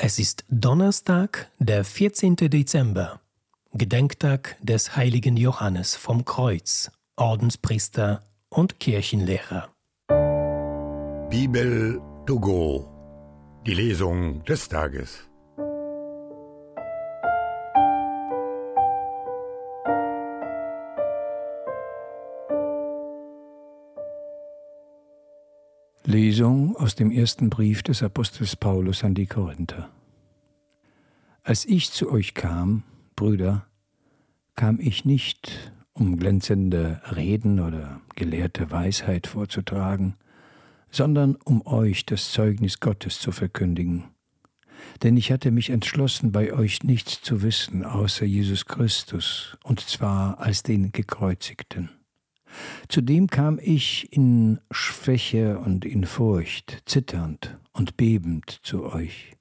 Es ist Donnerstag, der 14. Dezember, Gedenktag des heiligen Johannes vom Kreuz, Ordenspriester und Kirchenlehrer. Bibel to go. Die Lesung des Tages. Lesung aus dem ersten Brief des Apostels Paulus an die Korinther. Als ich zu euch kam, Brüder, kam ich nicht, um glänzende Reden oder gelehrte Weisheit vorzutragen, sondern um euch das Zeugnis Gottes zu verkündigen. Denn ich hatte mich entschlossen, bei euch nichts zu wissen außer Jesus Christus, und zwar als den Gekreuzigten. Zudem kam ich in Schwäche und in Furcht, zitternd und bebend zu euch.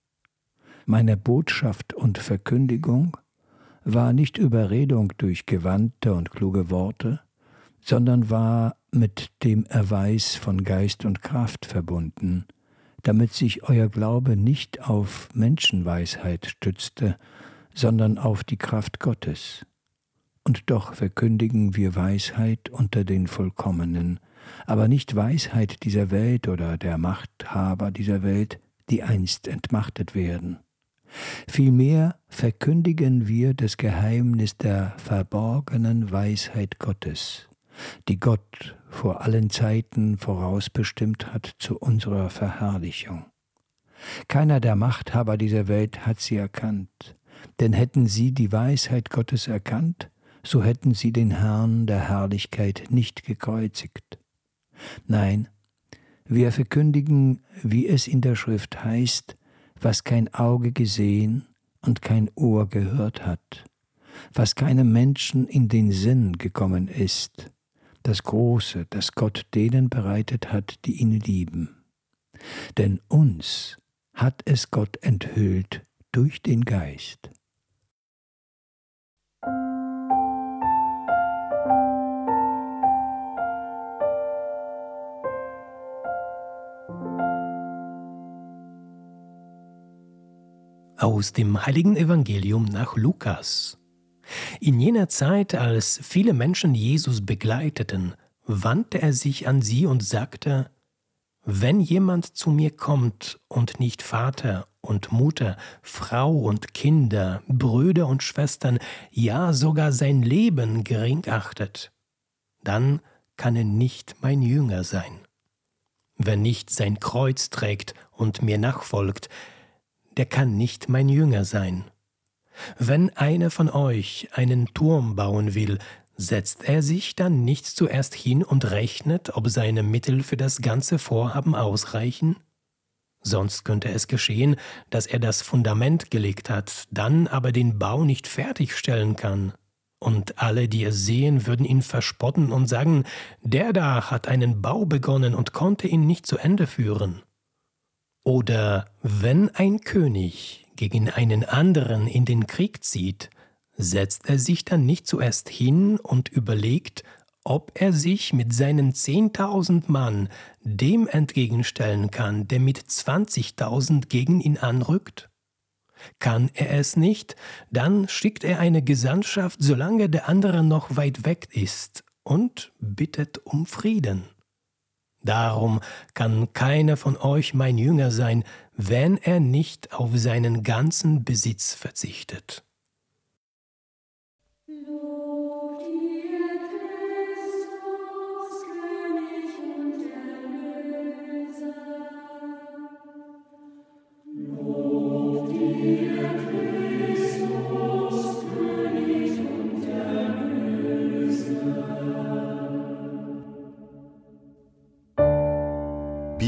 Meine Botschaft und Verkündigung war nicht Überredung durch gewandte und kluge Worte, sondern war mit dem Erweis von Geist und Kraft verbunden, damit sich euer Glaube nicht auf Menschenweisheit stützte, sondern auf die Kraft Gottes und doch verkündigen wir Weisheit unter den Vollkommenen, aber nicht Weisheit dieser Welt oder der Machthaber dieser Welt, die einst entmachtet werden. Vielmehr verkündigen wir das Geheimnis der verborgenen Weisheit Gottes, die Gott vor allen Zeiten vorausbestimmt hat zu unserer Verherrlichung. Keiner der Machthaber dieser Welt hat sie erkannt, denn hätten sie die Weisheit Gottes erkannt, so hätten sie den Herrn der Herrlichkeit nicht gekreuzigt. Nein, wir verkündigen, wie es in der Schrift heißt, was kein Auge gesehen und kein Ohr gehört hat, was keinem Menschen in den Sinn gekommen ist, das Große, das Gott denen bereitet hat, die ihn lieben. Denn uns hat es Gott enthüllt durch den Geist. Aus dem heiligen Evangelium nach Lukas. In jener Zeit, als viele Menschen Jesus begleiteten, wandte er sich an sie und sagte, Wenn jemand zu mir kommt und nicht Vater und Mutter, Frau und Kinder, Brüder und Schwestern, ja sogar sein Leben gering achtet, dann kann er nicht mein Jünger sein. Wer nicht sein Kreuz trägt und mir nachfolgt, der kann nicht mein Jünger sein. Wenn einer von euch einen Turm bauen will, setzt er sich dann nicht zuerst hin und rechnet, ob seine Mittel für das ganze Vorhaben ausreichen? Sonst könnte es geschehen, dass er das Fundament gelegt hat, dann aber den Bau nicht fertigstellen kann. Und alle, die es sehen, würden ihn verspotten und sagen, der da hat einen Bau begonnen und konnte ihn nicht zu Ende führen. Oder wenn ein König gegen einen anderen in den Krieg zieht, setzt er sich dann nicht zuerst hin und überlegt, ob er sich mit seinen zehntausend Mann dem entgegenstellen kann, der mit zwanzigtausend gegen ihn anrückt? Kann er es nicht, dann schickt er eine Gesandtschaft, solange der andere noch weit weg ist, und bittet um Frieden. Darum kann keiner von euch mein Jünger sein, wenn er nicht auf seinen ganzen Besitz verzichtet.